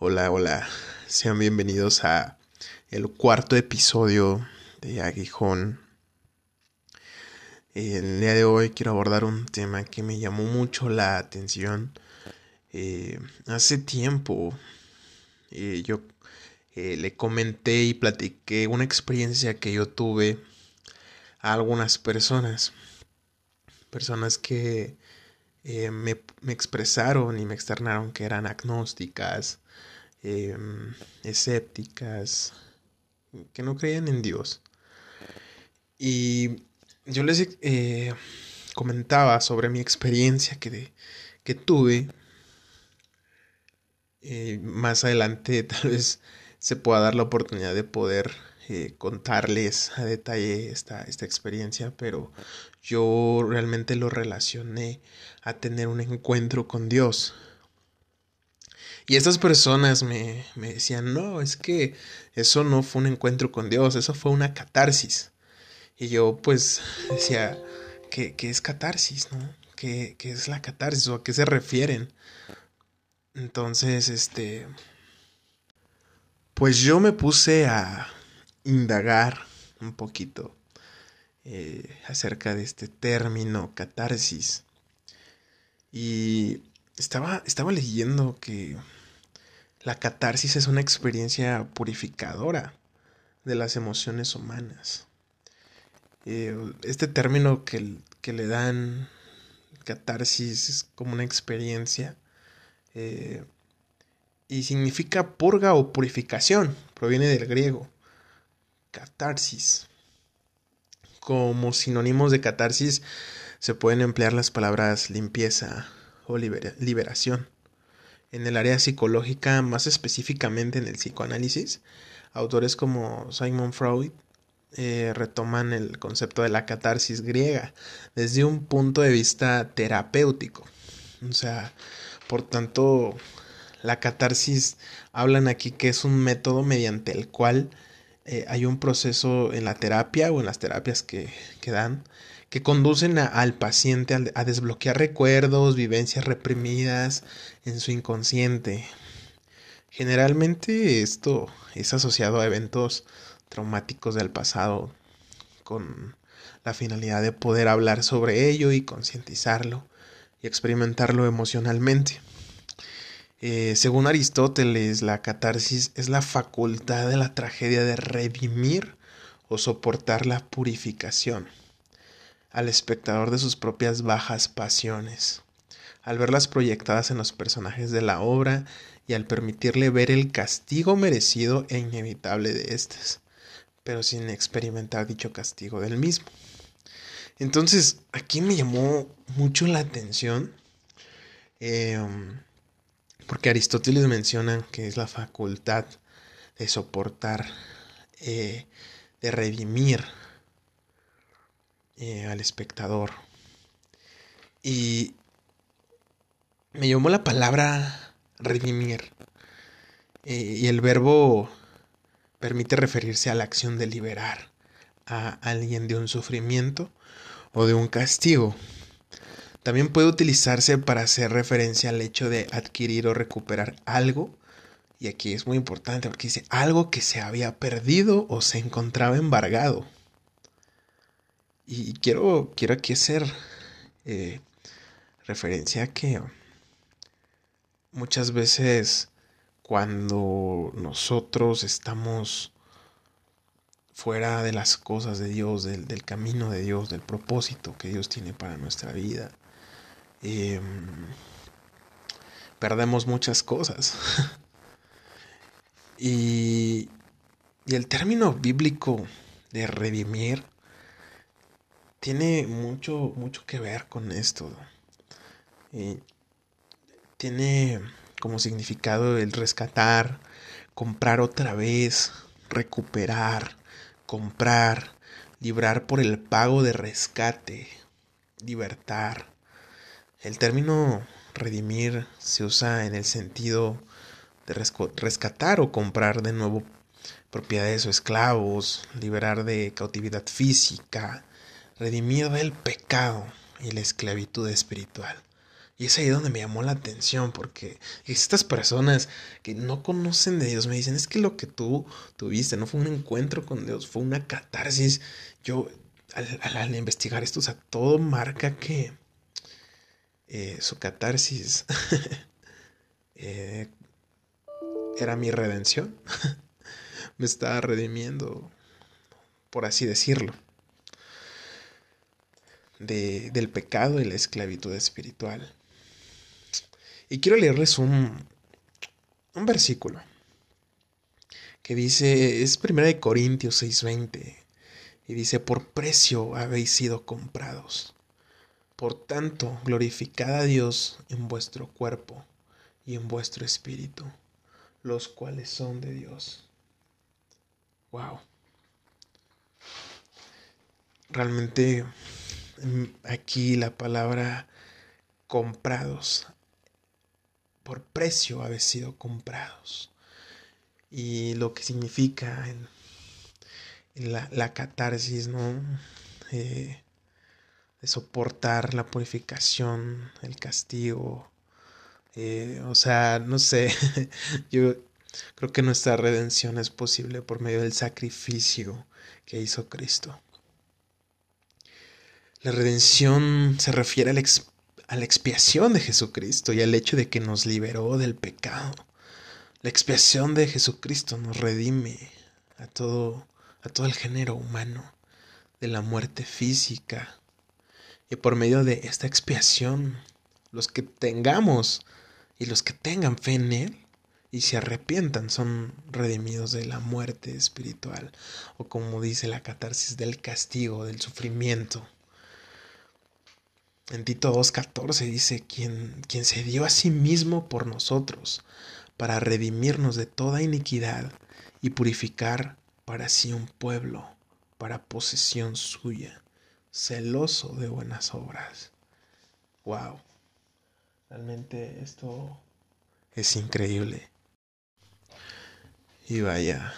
Hola, hola. Sean bienvenidos a el cuarto episodio de Aguijón. El día de hoy quiero abordar un tema que me llamó mucho la atención. Eh, hace tiempo eh, yo eh, le comenté y platiqué una experiencia que yo tuve a algunas personas. Personas que me, me, expresaron y me externaron que eran agnósticas, Em, escépticas, que no creían en Dios. Y yo les eh, comentaba sobre mi experiencia que, que tuve. Eh, más adelante tal vez se pueda dar la oportunidad de poder eh, contarles a detalle esta, esta experiencia, pero yo realmente lo relacioné a tener un encuentro con Dios. Y estas personas me, decían, no, es que eso no fue un encuentro con Dios, eso fue una catarsis. Y yo pues decía, ¿qué, es catarsis? ¿no? ¿Qué, ¿Qué, es la catarsis o a qué se refieren? Entonces, este, pues yo me puse a indagar un poquito eh, acerca de este término catarsis. Y estaba, estaba leyendo que la catarsis es una experiencia purificadora de las emociones humanas. Eh, este término que, le dan catarsis es como una experiencia eh, y significa purga o purificación, proviene del griego. Catarsis. Como sinónimos de catarsis se pueden emplear las palabras limpieza o liberación en el área psicológica, más específicamente en el psicoanálisis, autores como Simon Freud eh, retoman el concepto de la catarsis griega desde un punto de vista terapéutico. O sea, por tanto, la catarsis hablan aquí que es un método mediante el cual eh, hay un proceso en la terapia o en las terapias que, que dan que conducen al paciente a, desbloquear recuerdos, vivencias reprimidas en su inconsciente. Generalmente esto es asociado a eventos traumáticos del pasado con la finalidad de poder hablar sobre ello y concientizarlo y experimentarlo emocionalmente. Eh, según Aristóteles, la catarsis es la facultad de la tragedia de redimir o soportar la purificación al espectador de sus propias bajas pasiones, al verlas proyectadas en los personajes de la obra y al permitirle ver el castigo merecido e inevitable de éstas, pero sin experimentar dicho castigo del mismo. Entonces, aquí me llamó mucho la atención, em, porque Aristóteles menciona que es la facultad de soportar, eh, de redimir eh, al espectador. Y me llamó la palabra redimir. Eh, y el verbo permite referirse a la acción de liberar a alguien de un sufrimiento o de un castigo. También puede utilizarse para hacer referencia al hecho de adquirir o recuperar algo. Y aquí es muy importante porque dice algo que se había perdido o se encontraba embargado. Y quiero, quiero aquí hacer eh, referencia a que muchas veces cuando nosotros estamos fuera de las cosas de Dios, del, camino de Dios, del propósito que Dios tiene para nuestra vida, em, perdemos muchas cosas. y, y el término bíblico de redimir tiene mucho, mucho que ver con esto. tiene como significado el rescatar, comprar otra vez, recuperar, comprar, librar por el pago de rescate, libertar. El término redimir se usa en el sentido de rescatar o comprar de nuevo propiedades o esclavos, liberar de cautividad física, redimir del pecado y la esclavitud espiritual. Y es ahí donde me llamó la atención, porque estas personas que no conocen de Dios me dicen, es que lo que tú tuviste no fue un encuentro con Dios, fue una catarsis. Yo, al, investigar esto, o sea, todo marca que eh, su catarsis eh, era mi redención. me estaba redimiendo, por así decirlo de, del pecado y la esclavitud espiritual. Y quiero leerles un, un versículo que dice, es 1 Corintios 6:20, y dice, por precio habéis sido comprados. Por tanto, glorificad a Dios en vuestro cuerpo y en vuestro espíritu, los cuales son de Dios. Wow. Realmente aquí la palabra comprados. Por precio habéis sido comprados. Y lo que significa en, la, catarsis, ¿no? Eh, de soportar la purificación, el castigo. Eh, o sea, no sé, yo creo que nuestra redención es posible por medio del sacrificio que hizo Cristo. La redención se refiere a la, expiación de Jesucristo y al hecho de que nos liberó del pecado. La expiación de Jesucristo nos redime a todo, a todo el género humano de la muerte física. Y por medio de esta expiación, los que tengamos y los que tengan fe en Él y se arrepientan son redimidos de la muerte espiritual o como dice la catarsis del castigo, del sufrimiento. En Tito 2.14 dice, quien, se dio a sí mismo por nosotros, para redimirnos de toda iniquidad y purificar para sí un pueblo, para posesión suya, celoso de buenas obras. Wow. Realmente esto es increíble. Y vaya,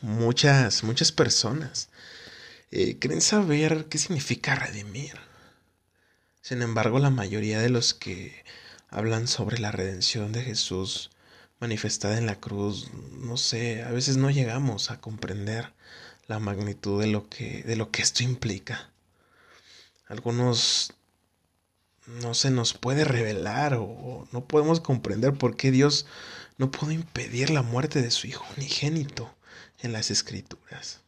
muchas, muchas personas eh, creen saber qué significa redimir. Sin embargo, la mayoría de los que hablan sobre la redención de Jesús manifestada en la cruz, no sé, a veces no llegamos a comprender la magnitud de lo que, de lo que esto implica. Algunos no se nos puede revelar o no podemos comprender por qué Dios no pudo impedir la muerte de su Hijo unigénito en las Escrituras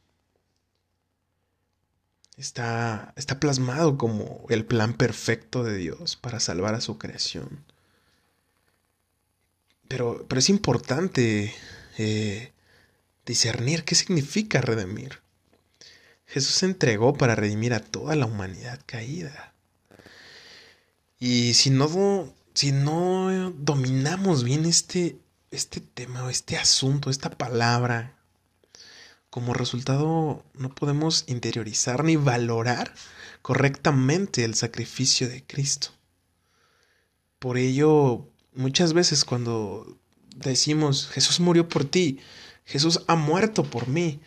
está, está plasmado como el plan perfecto de Dios para salvar a su creación. Pero, pero es importante eh, discernir qué significa redimir. Jesús se entregó para redimir a toda la humanidad caída. Y si no, si no dominamos bien este, este tema este asunto, esta palabra, como resultado no podemos interiorizar ni valorar correctamente el sacrificio de Cristo. Por ello, muchas veces cuando decimos, Jesús murió por ti, Jesús ha muerto por mí,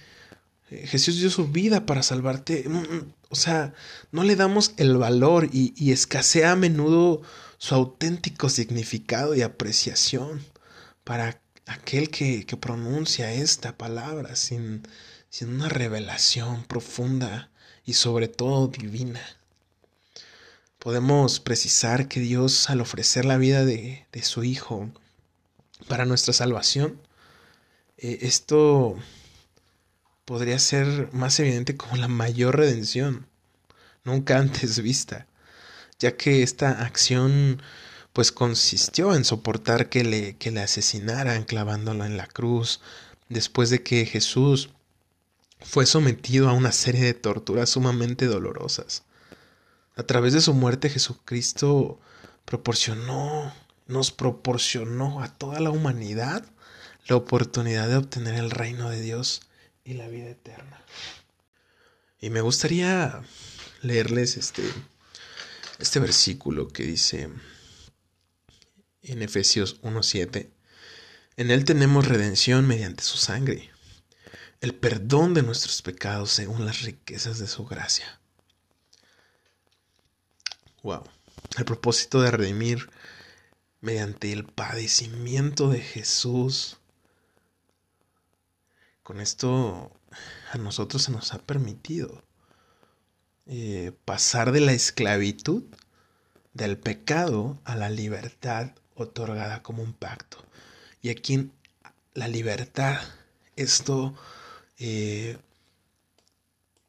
eh, Jesús dio su vida para salvarte, mm, o sea, no le damos el valor y, escasea a menudo su auténtico significado y apreciación para aquel que, pronuncia esta palabra sin, sin una revelación profunda y sobre todo divina. Podemos precisar que Dios al ofrecer la vida de, su Hijo para nuestra salvación, eh, esto podría ser más evidente como la mayor redención, nunca antes vista, ya que esta acción pues consistió en soportar que le, que le asesinaran clavándolo en la cruz, después de que Jesús fue sometido a una serie de torturas sumamente dolorosas. A través de su muerte Jesucristo proporcionó, nos proporcionó a toda la humanidad la oportunidad de obtener el reino de Dios y la vida eterna. Y me gustaría leerles este, este versículo que dice, en Efesios 1.7. En Él tenemos redención mediante su sangre, el perdón de nuestros pecados según las riquezas de su gracia. Wow. el propósito de redimir mediante el padecimiento de Jesús. Con esto a nosotros se nos ha permitido eh, pasar de la esclavitud del pecado a la libertad otorgada como un pacto. Y aquí la libertad, esto eh,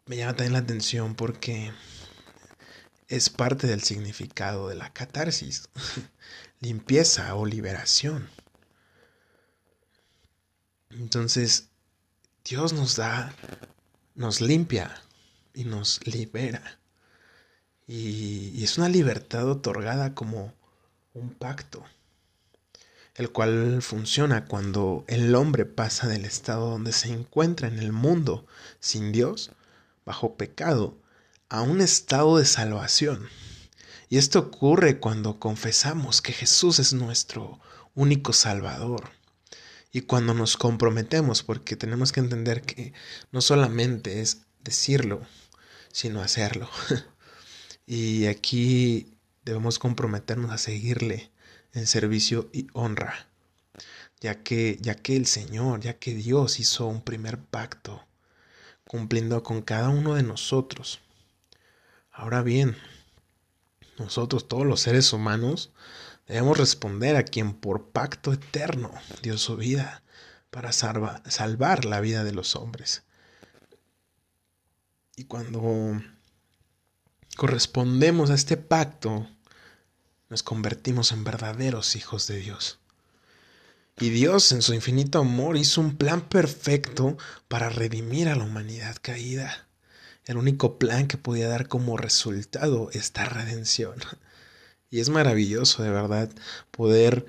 me llama también la atención porque es parte del significado de la catarsis, limpieza o liberación. Entonces, Dios nos da, nos limpia y nos libera. Y, es una libertad otorgada como un pacto, el cual funciona cuando el hombre pasa del estado donde se encuentra en el mundo sin Dios, bajo pecado, a un estado de salvación. Y esto ocurre cuando confesamos que Jesús es nuestro único Salvador. Y cuando nos comprometemos, porque tenemos que entender que no solamente es decirlo, sino hacerlo. Y aquí debemos comprometernos a seguirle en servicio y honra, ya que, ya que el Señor, ya que Dios hizo un primer pacto, cumpliendo con cada uno de nosotros. Ahora bien, nosotros, todos los seres humanos, debemos responder a quien por pacto eterno dio su vida para salvar la vida de los hombres. Y cuando correspondemos a este pacto, nos convertimos en verdaderos hijos de Dios. Y Dios en su infinito amor hizo un plan perfecto para redimir a la humanidad caída. El único plan que podía dar como resultado esta redención. Y es maravilloso, de verdad, poder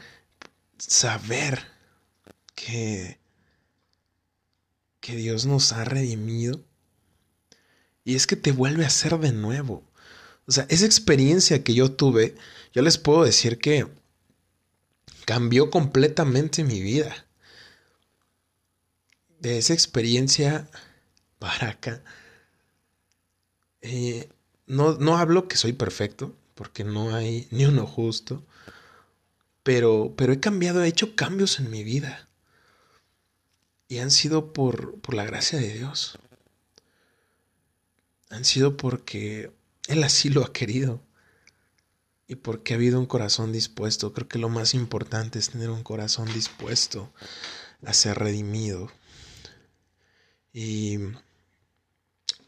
saber que, que Dios nos ha redimido. Y es que te vuelve a ser de nuevo. O sea, esa experiencia que yo tuve, yo les puedo decir que cambió completamente mi vida. De esa experiencia para acá. Eh, no, no hablo que soy perfecto, porque no hay ni uno justo. Pero, pero he cambiado, he hecho cambios en mi vida. Y han sido por, por la gracia de Dios. Han sido porque él así lo ha querido. Y porque ha habido un corazón dispuesto. Creo que lo más importante es tener un corazón dispuesto a ser redimido. Y,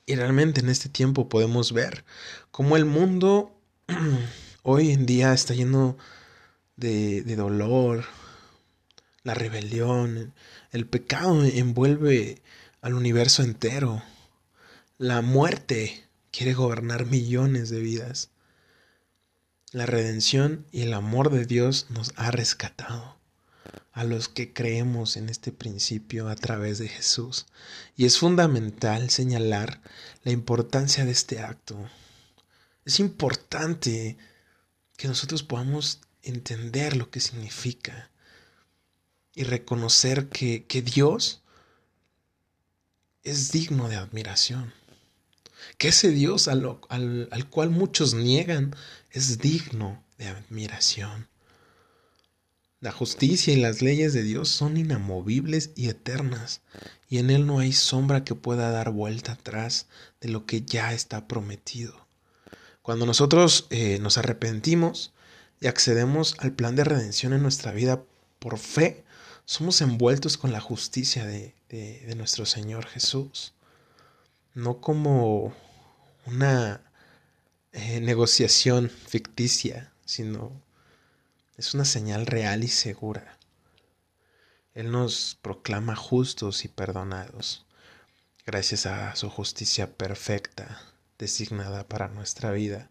y realmente en este tiempo podemos ver cómo el mundo hoy en día está lleno de, de dolor, la rebelión, el pecado envuelve al universo entero, la muerte quiere gobernar millones de vidas. La redención y el amor de Dios nos ha rescatado a los que creemos en este principio a través de Jesús. Y es fundamental señalar la importancia de este acto. Es importante que nosotros podamos entender lo que significa y reconocer que, que Dios es digno de admiración que ese Dios al, al, cual muchos niegan es digno de admiración. La justicia y las leyes de Dios son inamovibles y eternas, y en Él no hay sombra que pueda dar vuelta atrás de lo que ya está prometido. Cuando nosotros eh, nos arrepentimos y accedemos al plan de redención en nuestra vida por fe, somos envueltos con la justicia de, de nuestro Señor Jesús no como una eh, negociación ficticia, sino es una señal real y segura. Él nos proclama justos y perdonados, gracias a su justicia perfecta, designada para nuestra vida.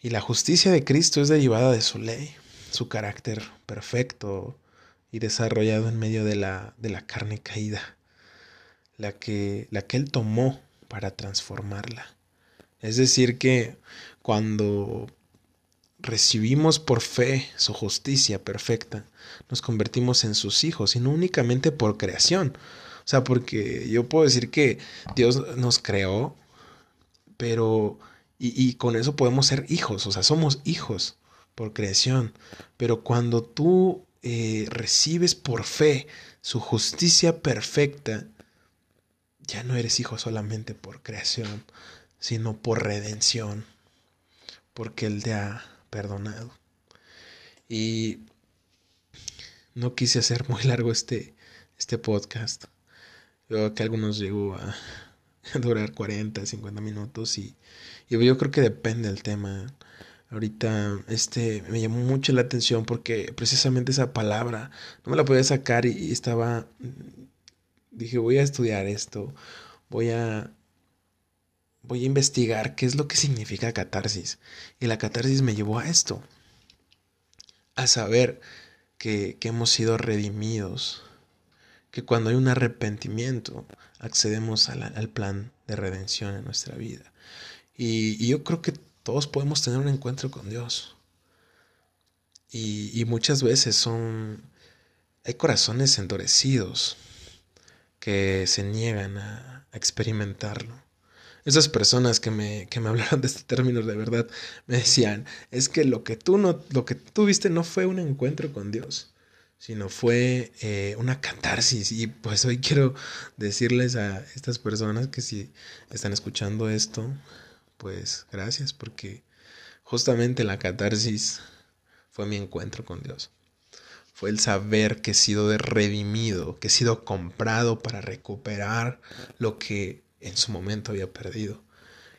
Y la justicia de Cristo es derivada de su ley, su carácter perfecto y desarrollado en medio de la, de la carne caída la que, la que Él tomó para transformarla. Es decir, que cuando recibimos por fe su justicia perfecta, nos convertimos en sus hijos y no únicamente por creación. O sea, porque yo puedo decir que Dios nos creó, pero Y, con eso podemos ser hijos, o sea, somos hijos por creación. Pero cuando tú eh, recibes por fe su justicia perfecta, ya no eres hijo solamente por creación, sino por redención, porque Él te ha perdonado. Y no quise hacer muy largo este, este podcast. Veo que algunos llegó a durar 40, 50 minutos y, yo creo que depende del tema. Ahorita este me llamó mucho la atención porque precisamente esa palabra no me la podía sacar y estaba dije, voy a estudiar esto, voy a voy a investigar qué es lo que significa catarsis. Y la catarsis me llevó a esto, a saber que, hemos sido redimidos, que cuando hay un arrepentimiento accedemos al plan de redención en nuestra vida. Y, yo creo que todos podemos tener un encuentro con Dios. Y, y muchas veces son, hay corazones endurecidos que se niegan a, experimentarlo. Esas personas que me, que me hablaron de este término de verdad me decían, es que lo que tú no, lo que tú viste no fue un encuentro con Dios, sino fue eh, una catarsis. Y pues hoy quiero decirles a estas personas que si están escuchando esto, pues gracias, porque justamente la catarsis fue mi encuentro con Dios el saber que he sido redimido, que he sido comprado para recuperar lo que en su momento había perdido,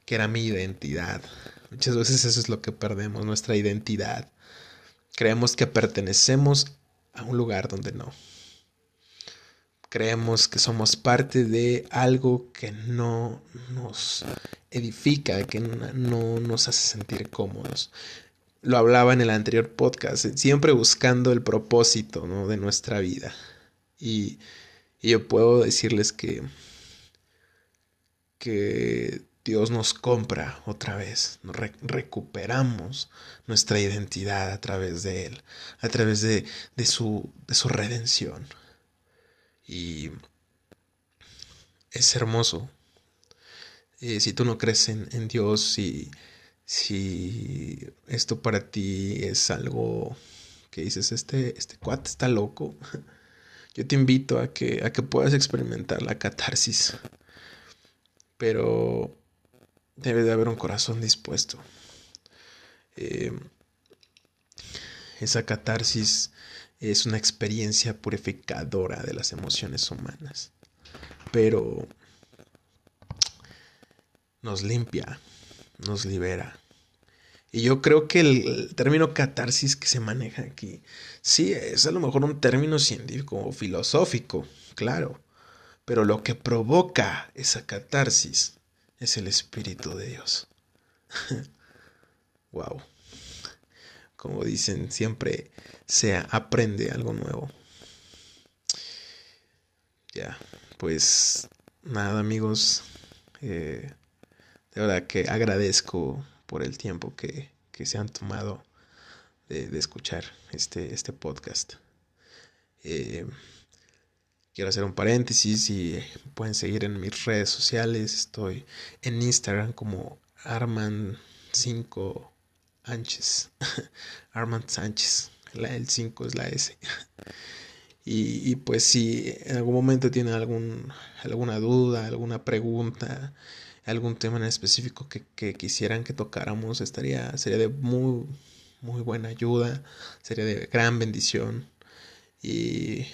que era mi identidad. Muchas veces eso es lo que perdemos, nuestra identidad. Creemos que pertenecemos a un lugar donde no. Creemos que somos parte de algo que no nos edifica, que no nos hace sentir cómodos lo hablaba en el anterior podcast, siempre buscando el propósito ¿no? de nuestra vida. Y, yo puedo decirles que, que Dios nos compra otra vez, nos recuperamos nuestra identidad a través de Él, a través de, de, su, de su redención. Y es hermoso. Eh, si tú no crees en, Dios y esto para ti es algo que dices, este, este cuate está loco, yo te invito a que, a que puedas experimentar la catarsis. Pero debe de haber un corazón dispuesto. Eh, esa catarsis es una experiencia purificadora de las emociones humanas. Pero nos limpia, nos libera. Y yo creo que el, término catarsis que se maneja aquí, sí, es a lo mejor un término científico o filosófico, claro, pero lo que provoca esa catarsis es el Espíritu de Dios. wow. Como dicen, siempre se aprende algo nuevo. Ya, pues nada amigos. Eh, de verdad que agradezco por el tiempo que, se han tomado de, escuchar este, este podcast. Eh, quiero hacer un paréntesis y pueden seguir en mis redes sociales. Estoy en Instagram como Arman5 Sánchez. Armand Sánchez. el 5 es la S. Y, pues si en algún momento tienen algún, alguna duda, alguna pregunta, algún tema en específico que, quisieran que tocáramos, estaría, sería de muy, muy buena ayuda, sería de gran bendición. Y,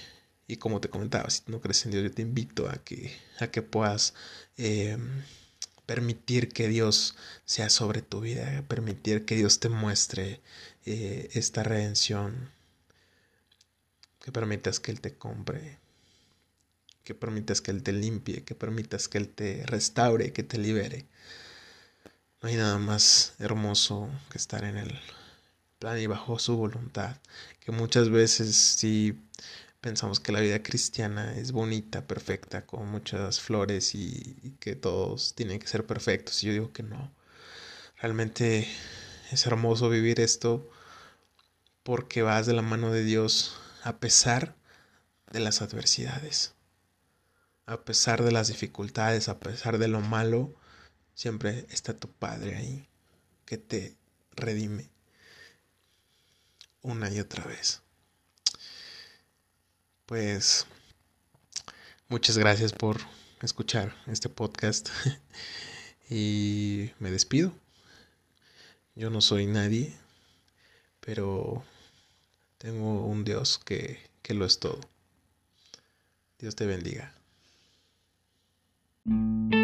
y como te comentaba, si no crees en Dios, yo te invito a que, a que puedas eh, permitir que Dios sea sobre tu vida, permitir que Dios te muestre eh, esta redención, que permitas que Él te compre que permitas que Él te limpie, que permitas que Él te restaure, que te libere. No hay nada más hermoso que estar en el plan y bajo su voluntad, que muchas veces sí pensamos que la vida cristiana es bonita, perfecta, con muchas flores y, que todos tienen que ser perfectos. Y yo digo que no. Realmente es hermoso vivir esto porque vas de la mano de Dios a pesar de las adversidades a pesar de las dificultades, a pesar de lo malo, siempre está tu Padre ahí, que te redime una y otra vez. Pues muchas gracias por escuchar este podcast y me despido. Yo no soy nadie, pero tengo un Dios que, que lo es todo. Dios te bendiga. you